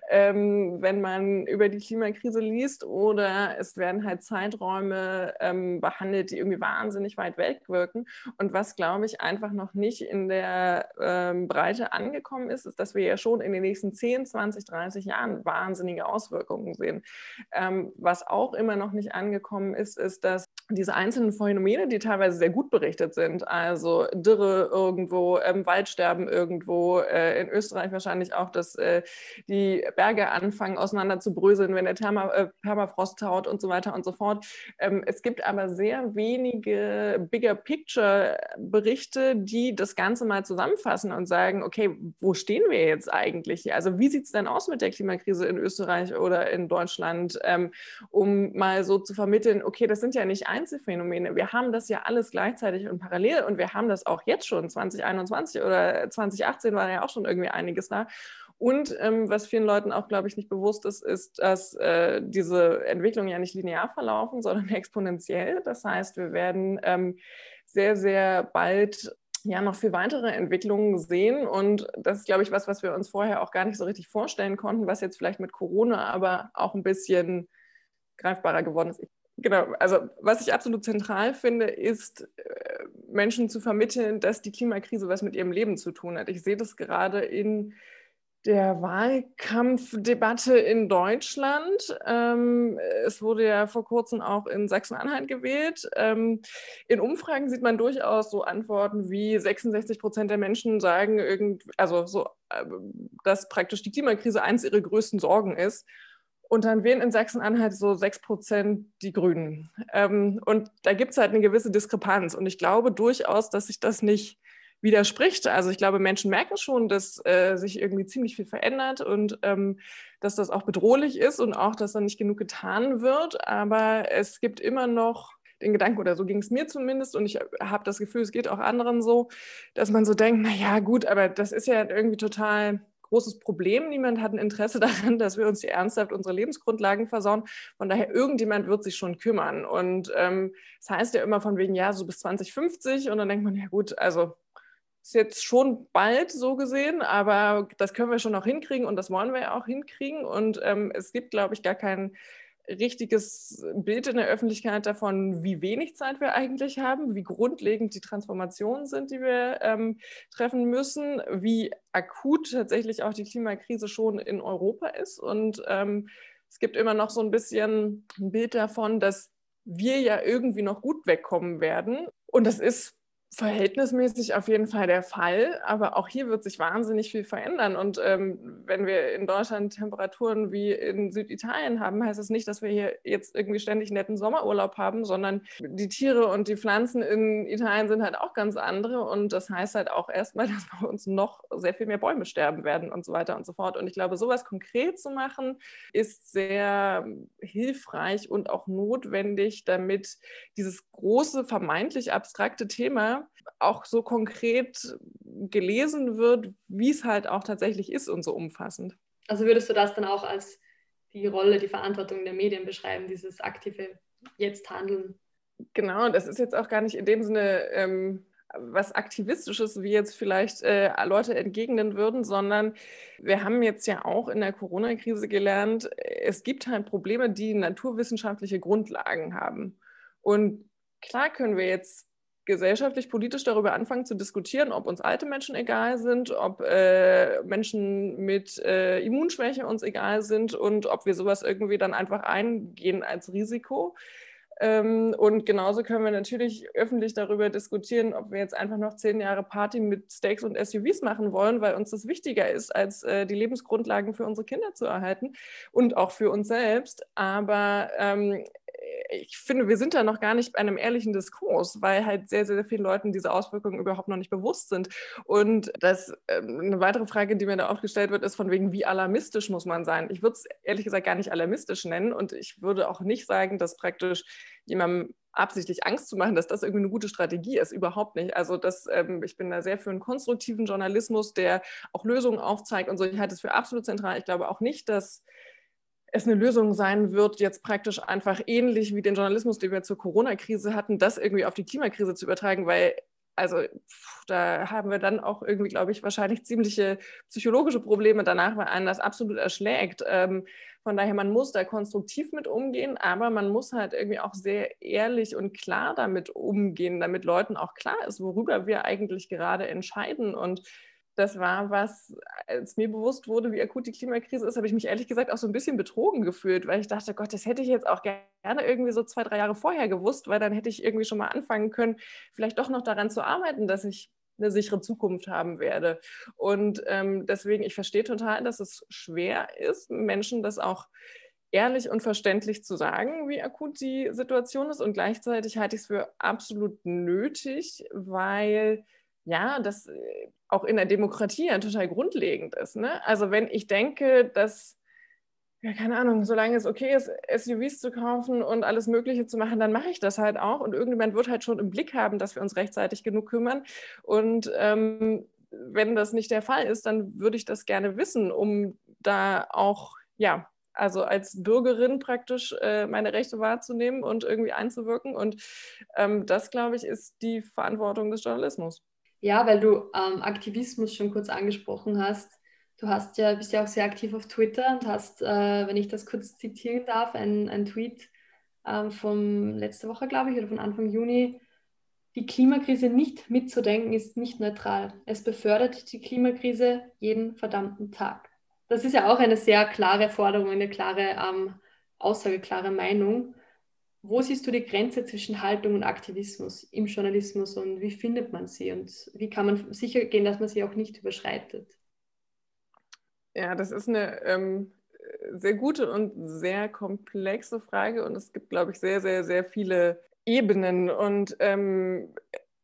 ähm, wenn man über die Klimakrise liest. Oder es werden halt Zeiträume ähm, behandelt, die irgendwie wahnsinnig weit weg wirken. Und was, glaube ich, einfach noch nicht in der ähm, Breite angekommen ist, ist, dass wir ja schon in den nächsten 10, 20, 30 Jahren wahnsinnige Auswirkungen sehen. Ähm, was auch immer noch nicht angekommen angekommen ist, ist, dass diese einzelnen Phänomene, die teilweise sehr gut berichtet sind, also Dürre irgendwo, ähm, Waldsterben irgendwo, äh, in Österreich wahrscheinlich auch, dass äh, die Berge anfangen auseinander zu bröseln, wenn der Therma, äh, Permafrost taut und so weiter und so fort. Ähm, es gibt aber sehr wenige Bigger Picture Berichte, die das Ganze mal zusammenfassen und sagen, okay, wo stehen wir jetzt eigentlich hier? Also wie sieht es denn aus mit der Klimakrise in Österreich oder in Deutschland, ähm, um mal so zu vermitteln, okay, das sind ja nicht Einzelfänomene. Wir haben das ja alles gleichzeitig und parallel und wir haben das auch jetzt schon 2021 oder 2018 war ja auch schon irgendwie einiges da. Und ähm, was vielen Leuten auch, glaube ich, nicht bewusst ist, ist, dass äh, diese Entwicklungen ja nicht linear verlaufen, sondern exponentiell. Das heißt, wir werden ähm, sehr, sehr bald ja noch viel weitere Entwicklungen sehen. Und das ist, glaube ich, was, was wir uns vorher auch gar nicht so richtig vorstellen konnten, was jetzt vielleicht mit Corona aber auch ein bisschen greifbarer geworden ist. Genau, also was ich absolut zentral finde, ist äh, Menschen zu vermitteln, dass die Klimakrise was mit ihrem Leben zu tun hat. Ich sehe das gerade in der Wahlkampfdebatte in Deutschland. Ähm, es wurde ja vor kurzem auch in Sachsen-Anhalt gewählt. Ähm, in Umfragen sieht man durchaus so Antworten wie 66 Prozent der Menschen sagen, irgend, also so, äh, dass praktisch die Klimakrise eines ihrer größten Sorgen ist. Und dann wählen in Sachsen-Anhalt so 6 Prozent die Grünen. Ähm, und da gibt es halt eine gewisse Diskrepanz. Und ich glaube durchaus, dass sich das nicht widerspricht. Also ich glaube, Menschen merken schon, dass äh, sich irgendwie ziemlich viel verändert und ähm, dass das auch bedrohlich ist und auch, dass da nicht genug getan wird. Aber es gibt immer noch den Gedanken, oder so ging es mir zumindest, und ich habe das Gefühl, es geht auch anderen so, dass man so denkt, naja gut, aber das ist ja irgendwie total großes Problem. Niemand hat ein Interesse daran, dass wir uns hier ernsthaft unsere Lebensgrundlagen versauen. Von daher, irgendjemand wird sich schon kümmern. Und ähm, das heißt ja immer von wegen, ja, so bis 2050. Und dann denkt man, ja gut, also ist jetzt schon bald so gesehen, aber das können wir schon noch hinkriegen und das wollen wir ja auch hinkriegen. Und ähm, es gibt, glaube ich, gar keinen richtiges Bild in der Öffentlichkeit davon, wie wenig Zeit wir eigentlich haben, wie grundlegend die Transformationen sind, die wir ähm, treffen müssen, wie akut tatsächlich auch die Klimakrise schon in Europa ist. Und ähm, es gibt immer noch so ein bisschen ein Bild davon, dass wir ja irgendwie noch gut wegkommen werden. Und das ist verhältnismäßig auf jeden Fall der Fall, aber auch hier wird sich wahnsinnig viel verändern. Und ähm, wenn wir in Deutschland Temperaturen wie in Süditalien haben, heißt es das nicht, dass wir hier jetzt irgendwie ständig netten Sommerurlaub haben, sondern die Tiere und die Pflanzen in Italien sind halt auch ganz andere. Und das heißt halt auch erstmal, dass bei uns noch sehr viel mehr Bäume sterben werden und so weiter und so fort. Und ich glaube, sowas konkret zu machen, ist sehr hilfreich und auch notwendig, damit dieses große, vermeintlich abstrakte Thema auch so konkret gelesen wird, wie es halt auch tatsächlich ist und so umfassend. Also würdest du das dann auch als die Rolle, die Verantwortung der Medien beschreiben, dieses aktive Jetzt-Handeln? Genau, das ist jetzt auch gar nicht in dem Sinne ähm, was Aktivistisches, wie jetzt vielleicht äh, Leute entgegnen würden, sondern wir haben jetzt ja auch in der Corona-Krise gelernt, es gibt halt Probleme, die naturwissenschaftliche Grundlagen haben. Und klar können wir jetzt gesellschaftlich, politisch darüber anfangen zu diskutieren, ob uns alte Menschen egal sind, ob äh, Menschen mit äh, Immunschwäche uns egal sind und ob wir sowas irgendwie dann einfach eingehen als Risiko. Ähm, und genauso können wir natürlich öffentlich darüber diskutieren, ob wir jetzt einfach noch zehn Jahre Party mit Steaks und SUVs machen wollen, weil uns das wichtiger ist, als äh, die Lebensgrundlagen für unsere Kinder zu erhalten und auch für uns selbst. Aber ähm, ich finde, wir sind da noch gar nicht bei einem ehrlichen Diskurs, weil halt sehr, sehr vielen Leuten diese Auswirkungen überhaupt noch nicht bewusst sind. Und das, ähm, eine weitere Frage, die mir da aufgestellt wird, ist von wegen, wie alarmistisch muss man sein? Ich würde es ehrlich gesagt gar nicht alarmistisch nennen und ich würde auch nicht sagen, dass praktisch jemandem absichtlich Angst zu machen, dass das irgendwie eine gute Strategie ist. Überhaupt nicht. Also das, ähm, ich bin da sehr für einen konstruktiven Journalismus, der auch Lösungen aufzeigt und so. Ich halte es für absolut zentral. Ich glaube auch nicht, dass es eine Lösung sein wird, jetzt praktisch einfach ähnlich wie den Journalismus, den wir zur Corona-Krise hatten, das irgendwie auf die Klimakrise zu übertragen, weil also da haben wir dann auch irgendwie, glaube ich, wahrscheinlich ziemliche psychologische Probleme danach, weil einen das absolut erschlägt. Ähm, von daher, man muss da konstruktiv mit umgehen, aber man muss halt irgendwie auch sehr ehrlich und klar damit umgehen, damit Leuten auch klar ist, worüber wir eigentlich gerade entscheiden. Und das war was, als mir bewusst wurde, wie akut die Klimakrise ist, habe ich mich ehrlich gesagt auch so ein bisschen betrogen gefühlt, weil ich dachte, Gott, das hätte ich jetzt auch gerne irgendwie so zwei, drei Jahre vorher gewusst, weil dann hätte ich irgendwie schon mal anfangen können, vielleicht doch noch daran zu arbeiten, dass ich eine sichere Zukunft haben werde. Und ähm, deswegen, ich verstehe total, dass es schwer ist, Menschen das auch ehrlich und verständlich zu sagen, wie akut die Situation ist. Und gleichzeitig halte ich es für absolut nötig, weil ja, das äh, auch in der Demokratie ja total grundlegend ist. Ne? Also wenn ich denke, dass, ja, keine Ahnung, solange es okay ist, SUVs zu kaufen und alles Mögliche zu machen, dann mache ich das halt auch. Und irgendjemand wird halt schon im Blick haben, dass wir uns rechtzeitig genug kümmern. Und ähm, wenn das nicht der Fall ist, dann würde ich das gerne wissen, um da auch, ja, also als Bürgerin praktisch äh, meine Rechte wahrzunehmen und irgendwie einzuwirken. Und ähm, das, glaube ich, ist die Verantwortung des Journalismus. Ja, weil du ähm, Aktivismus schon kurz angesprochen hast. Du hast ja, bist ja auch sehr aktiv auf Twitter und hast, äh, wenn ich das kurz zitieren darf, ein, Tweet ähm, von letzter Woche, glaube ich, oder von Anfang Juni. Die Klimakrise nicht mitzudenken ist nicht neutral. Es befördert die Klimakrise jeden verdammten Tag. Das ist ja auch eine sehr klare Forderung, eine klare ähm, Aussage, klare Meinung. Wo siehst du die Grenze zwischen Haltung und Aktivismus im Journalismus und wie findet man sie und wie kann man sicher gehen, dass man sie auch nicht überschreitet? Ja, das ist eine ähm, sehr gute und sehr komplexe Frage und es gibt, glaube ich, sehr, sehr, sehr viele Ebenen und ähm,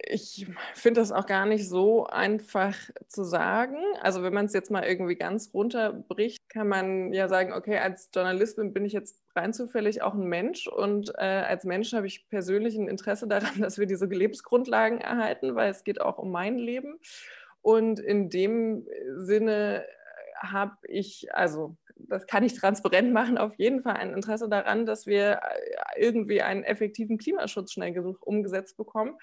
ich finde das auch gar nicht so einfach zu sagen. Also wenn man es jetzt mal irgendwie ganz runterbricht, kann man ja sagen, okay, als Journalistin bin ich jetzt rein zufällig auch ein Mensch und äh, als Mensch habe ich persönlich ein Interesse daran, dass wir diese Lebensgrundlagen erhalten, weil es geht auch um mein Leben. Und in dem Sinne habe ich, also das kann ich transparent machen, auf jeden Fall ein Interesse daran, dass wir äh, irgendwie einen effektiven Klimaschutz schnell genug umgesetzt bekommen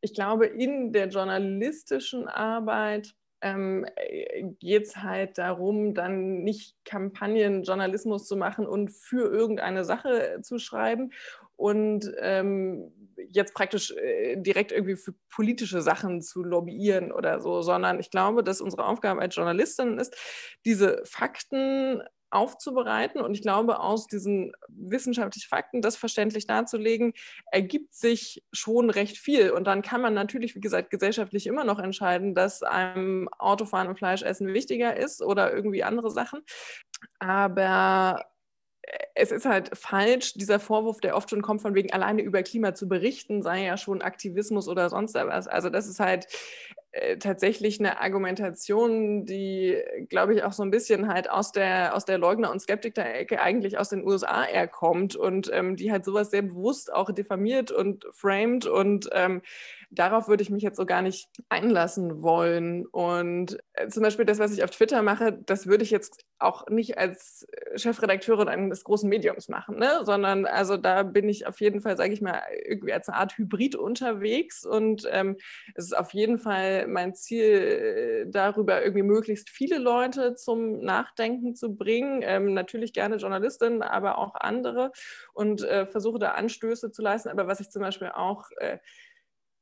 ich glaube, in der journalistischen Arbeit ähm, geht es halt darum, dann nicht Kampagnenjournalismus zu machen und für irgendeine Sache zu schreiben und ähm, jetzt praktisch äh, direkt irgendwie für politische Sachen zu lobbyieren oder so, sondern ich glaube, dass unsere Aufgabe als Journalistin ist, diese Fakten aufzubereiten. Und ich glaube, aus diesen wissenschaftlichen Fakten, das verständlich darzulegen, ergibt sich schon recht viel. Und dann kann man natürlich, wie gesagt, gesellschaftlich immer noch entscheiden, dass einem Autofahren und Fleisch essen wichtiger ist oder irgendwie andere Sachen. Aber es ist halt falsch, dieser Vorwurf, der oft schon kommt, von wegen alleine über Klima zu berichten, sei ja schon Aktivismus oder sonst was. Also das ist halt äh, tatsächlich eine Argumentation, die, glaube ich, auch so ein bisschen halt aus der, aus der Leugner- und Skeptiker-Ecke eigentlich aus den USA eher kommt und ähm, die halt sowas sehr bewusst auch diffamiert und framed und ähm, darauf würde ich mich jetzt so gar nicht einlassen wollen. Und äh, zum Beispiel das, was ich auf Twitter mache, das würde ich jetzt auch nicht als Chefredakteurin eines großen Mediums machen, ne? sondern also da bin ich auf jeden Fall, sage ich mal, irgendwie als eine Art Hybrid unterwegs und ähm, es ist auf jeden Fall mein Ziel, äh, darüber irgendwie möglichst viele Leute zum Nachdenken zu bringen, ähm, natürlich gerne Journalistinnen, aber auch andere und äh, versuche da Anstöße zu leisten, aber was ich zum Beispiel auch äh,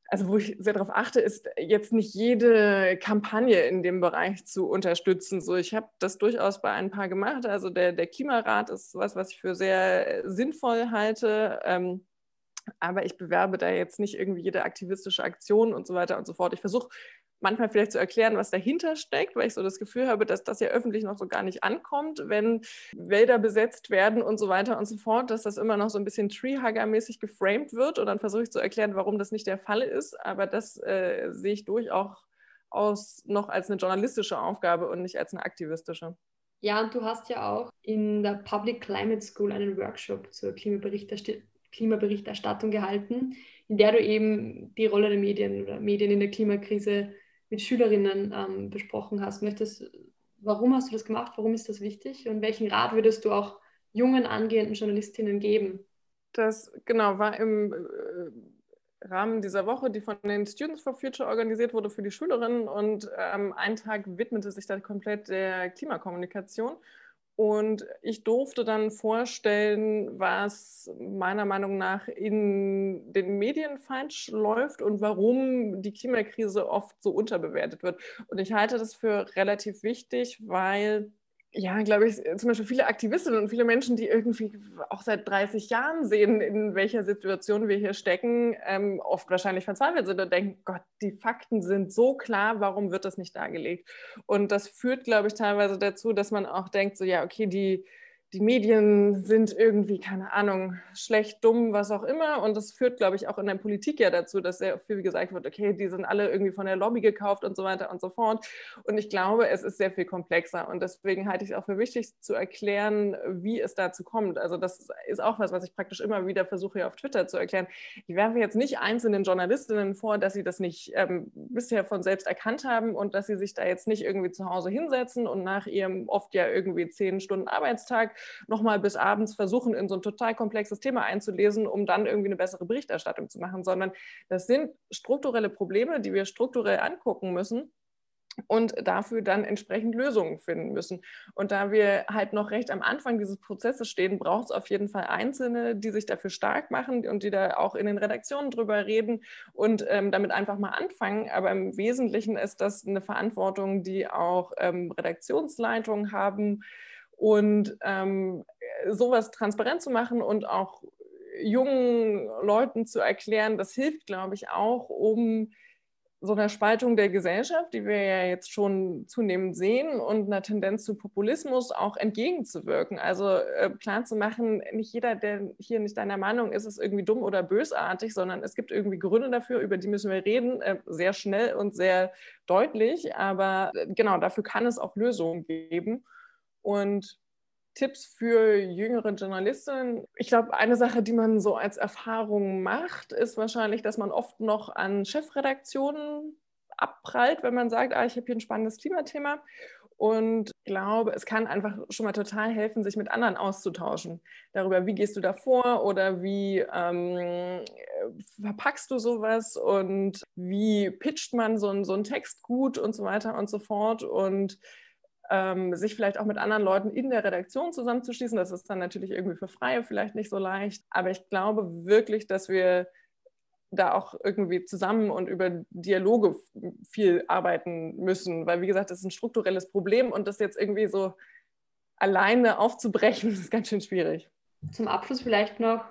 also wo ich sehr darauf achte, ist jetzt nicht jede Kampagne in dem Bereich zu unterstützen. So, ich habe das durchaus bei ein paar gemacht. Also der, der Klimarat ist was, was ich für sehr sinnvoll halte. Ähm, aber ich bewerbe da jetzt nicht irgendwie jede aktivistische Aktion und so weiter und so fort. Ich versuche manchmal vielleicht zu erklären, was dahinter steckt, weil ich so das Gefühl habe, dass das ja öffentlich noch so gar nicht ankommt, wenn Wälder besetzt werden und so weiter und so fort, dass das immer noch so ein bisschen Treehugger-mäßig geframed wird und dann versuche ich zu erklären, warum das nicht der Fall ist, aber das äh, sehe ich durchaus noch als eine journalistische Aufgabe und nicht als eine aktivistische. Ja, und du hast ja auch in der Public Climate School einen Workshop zur Klimaberichterstattung Klimaberichterstattung gehalten, in der du eben die Rolle der Medien oder Medien in der Klimakrise mit Schülerinnen ähm, besprochen hast. Möchtest, warum hast du das gemacht? Warum ist das wichtig? Und welchen Rat würdest du auch jungen angehenden Journalistinnen geben? Das genau war im äh, Rahmen dieser Woche, die von den Students for Future organisiert wurde für die Schülerinnen und ähm, ein Tag widmete sich dann komplett der Klimakommunikation. Und ich durfte dann vorstellen, was meiner Meinung nach in den Medien falsch läuft und warum die Klimakrise oft so unterbewertet wird. Und ich halte das für relativ wichtig, weil ja, glaube ich, zum Beispiel viele Aktivistinnen und viele Menschen, die irgendwie auch seit 30 Jahren sehen, in welcher Situation wir hier stecken, ähm, oft wahrscheinlich verzweifelt sind und denken, Gott, die Fakten sind so klar, warum wird das nicht dargelegt? Und das führt, glaube ich, teilweise dazu, dass man auch denkt, so ja, okay, die, die Medien sind irgendwie, keine Ahnung, schlecht, dumm, was auch immer. Und das führt, glaube ich, auch in der Politik ja dazu, dass sehr viel gesagt wird, okay, die sind alle irgendwie von der Lobby gekauft und so weiter und so fort. Und ich glaube, es ist sehr viel komplexer. Und deswegen halte ich es auch für wichtig zu erklären, wie es dazu kommt. Also das ist auch was, was ich praktisch immer wieder versuche, auf Twitter zu erklären. Ich werfe jetzt nicht einzelnen Journalistinnen vor, dass sie das nicht ähm, bisher von selbst erkannt haben und dass sie sich da jetzt nicht irgendwie zu Hause hinsetzen und nach ihrem oft ja irgendwie zehn Stunden Arbeitstag nochmal bis abends versuchen, in so ein total komplexes Thema einzulesen, um dann irgendwie eine bessere Berichterstattung zu machen, sondern das sind strukturelle Probleme, die wir strukturell angucken müssen und dafür dann entsprechend Lösungen finden müssen. Und da wir halt noch recht am Anfang dieses Prozesses stehen, braucht es auf jeden Fall Einzelne, die sich dafür stark machen und die da auch in den Redaktionen drüber reden und ähm, damit einfach mal anfangen. Aber im Wesentlichen ist das eine Verantwortung, die auch ähm, Redaktionsleitungen haben, und ähm, sowas transparent zu machen und auch jungen Leuten zu erklären, das hilft, glaube ich, auch, um so einer Spaltung der Gesellschaft, die wir ja jetzt schon zunehmend sehen, und einer Tendenz zu Populismus auch entgegenzuwirken. Also äh, klar zu machen, nicht jeder, der hier nicht deiner Meinung ist, ist irgendwie dumm oder bösartig, sondern es gibt irgendwie Gründe dafür, über die müssen wir reden, äh, sehr schnell und sehr deutlich. Aber äh, genau, dafür kann es auch Lösungen geben. Und Tipps für jüngere Journalistinnen. Ich glaube, eine Sache, die man so als Erfahrung macht, ist wahrscheinlich, dass man oft noch an Chefredaktionen abprallt, wenn man sagt, ah, ich habe hier ein spannendes Klimathema. Und glaube, es kann einfach schon mal total helfen, sich mit anderen auszutauschen. Darüber, wie gehst du da vor oder wie ähm, verpackst du sowas und wie pitcht man so, so einen Text gut und so weiter und so fort. Und ähm, sich vielleicht auch mit anderen Leuten in der Redaktion zusammenzuschließen. Das ist dann natürlich irgendwie für Freie vielleicht nicht so leicht. Aber ich glaube wirklich, dass wir da auch irgendwie zusammen und über Dialoge viel arbeiten müssen, weil wie gesagt, das ist ein strukturelles Problem und das jetzt irgendwie so alleine aufzubrechen, ist ganz schön schwierig. Zum Abschluss vielleicht noch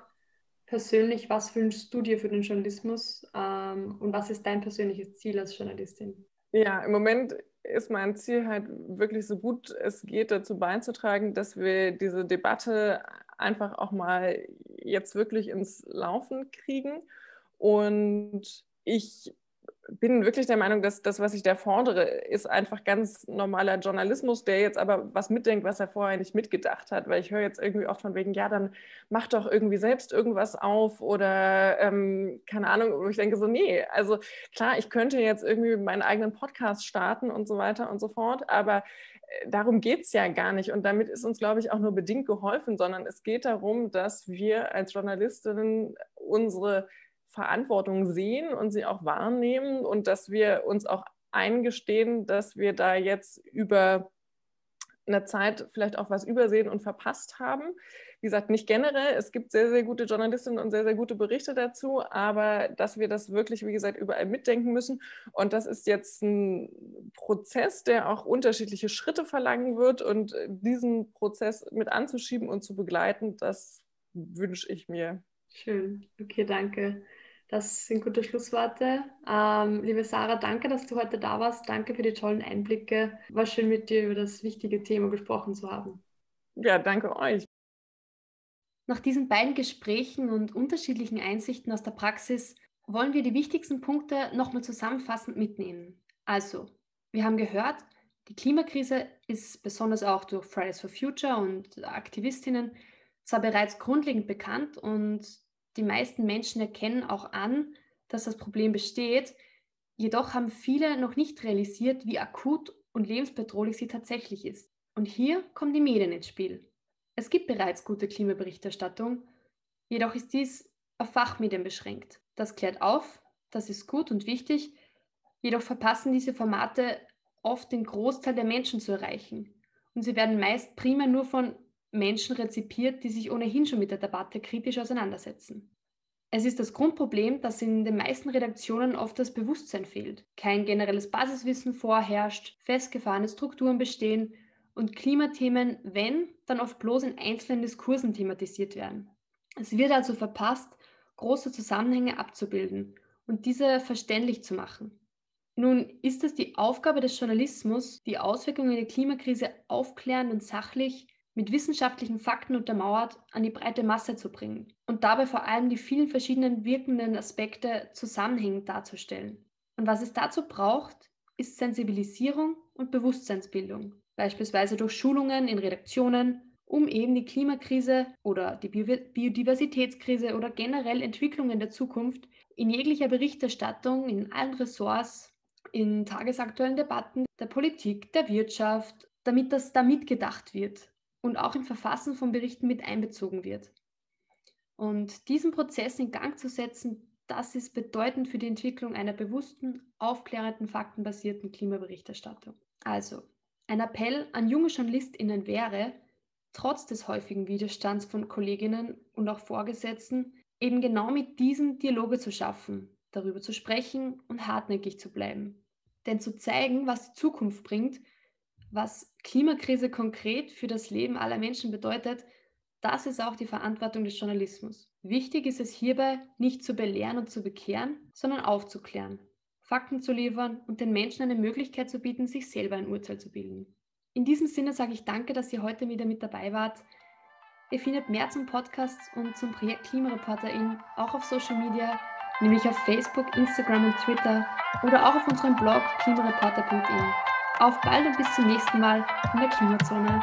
persönlich, was wünschst du dir für den Journalismus ähm, und was ist dein persönliches Ziel als Journalistin? Ja, im Moment ist mein Ziel halt wirklich so gut es geht dazu beizutragen, dass wir diese Debatte einfach auch mal jetzt wirklich ins Laufen kriegen. Und ich bin wirklich der Meinung, dass das, was ich da fordere, ist einfach ganz normaler Journalismus, der jetzt aber was mitdenkt, was er vorher nicht mitgedacht hat. Weil ich höre jetzt irgendwie oft von wegen, ja, dann mach doch irgendwie selbst irgendwas auf oder ähm, keine Ahnung. Und ich denke so, nee, also klar, ich könnte jetzt irgendwie meinen eigenen Podcast starten und so weiter und so fort, aber äh, darum geht es ja gar nicht. Und damit ist uns, glaube ich, auch nur bedingt geholfen, sondern es geht darum, dass wir als Journalistinnen unsere Verantwortung sehen und sie auch wahrnehmen und dass wir uns auch eingestehen, dass wir da jetzt über eine Zeit vielleicht auch was übersehen und verpasst haben. Wie gesagt, nicht generell. Es gibt sehr, sehr gute Journalistinnen und sehr, sehr gute Berichte dazu, aber dass wir das wirklich, wie gesagt, überall mitdenken müssen. Und das ist jetzt ein Prozess, der auch unterschiedliche Schritte verlangen wird. Und diesen Prozess mit anzuschieben und zu begleiten, das wünsche ich mir. Schön. Okay, danke. Das sind gute Schlussworte. Ähm, liebe Sarah, danke, dass du heute da warst. Danke für die tollen Einblicke. War schön, mit dir über das wichtige Thema gesprochen zu haben. Ja, danke euch. Nach diesen beiden Gesprächen und unterschiedlichen Einsichten aus der Praxis wollen wir die wichtigsten Punkte nochmal zusammenfassend mitnehmen. Also, wir haben gehört, die Klimakrise ist besonders auch durch Fridays for Future und Aktivistinnen zwar bereits grundlegend bekannt und die meisten Menschen erkennen auch an, dass das Problem besteht. Jedoch haben viele noch nicht realisiert, wie akut und lebensbedrohlich sie tatsächlich ist. Und hier kommen die Medien ins Spiel. Es gibt bereits gute Klimaberichterstattung, jedoch ist dies auf Fachmedien beschränkt. Das klärt auf, das ist gut und wichtig, jedoch verpassen diese Formate oft den Großteil der Menschen zu erreichen. Und sie werden meist primär nur von Menschen rezipiert, die sich ohnehin schon mit der Debatte kritisch auseinandersetzen. Es ist das Grundproblem, dass in den meisten Redaktionen oft das Bewusstsein fehlt, kein generelles Basiswissen vorherrscht, festgefahrene Strukturen bestehen und Klimathemen, wenn, dann oft bloß in einzelnen Diskursen thematisiert werden. Es wird also verpasst, große Zusammenhänge abzubilden und diese verständlich zu machen. Nun ist es die Aufgabe des Journalismus, die Auswirkungen der Klimakrise aufklärend und sachlich mit wissenschaftlichen Fakten untermauert an die breite Masse zu bringen und dabei vor allem die vielen verschiedenen wirkenden Aspekte zusammenhängend darzustellen. Und was es dazu braucht, ist Sensibilisierung und Bewusstseinsbildung, beispielsweise durch Schulungen in Redaktionen, um eben die Klimakrise oder die Biodiversitätskrise oder generell Entwicklungen der Zukunft in jeglicher Berichterstattung in allen Ressorts in tagesaktuellen Debatten der Politik, der Wirtschaft, damit das da mitgedacht wird und auch im Verfassen von Berichten mit einbezogen wird. Und diesen Prozess in Gang zu setzen, das ist bedeutend für die Entwicklung einer bewussten, aufklärenden, faktenbasierten Klimaberichterstattung. Also, ein Appell an junge JournalistInnen wäre, trotz des häufigen Widerstands von Kolleginnen und auch Vorgesetzten, eben genau mit diesen Dialoge zu schaffen, darüber zu sprechen und hartnäckig zu bleiben. Denn zu zeigen, was die Zukunft bringt, was Klimakrise konkret für das Leben aller Menschen bedeutet, das ist auch die Verantwortung des Journalismus. Wichtig ist es hierbei, nicht zu belehren und zu bekehren, sondern aufzuklären, Fakten zu liefern und den Menschen eine Möglichkeit zu bieten, sich selber ein Urteil zu bilden. In diesem Sinne sage ich danke, dass ihr heute wieder mit dabei wart. Ihr findet mehr zum Podcast und zum Projekt Klimareporterin auch auf Social Media nämlich auf Facebook, Instagram und Twitter oder auch auf unserem Blog klimareporter.in. Auf bald und bis zum nächsten Mal in der Klimazone.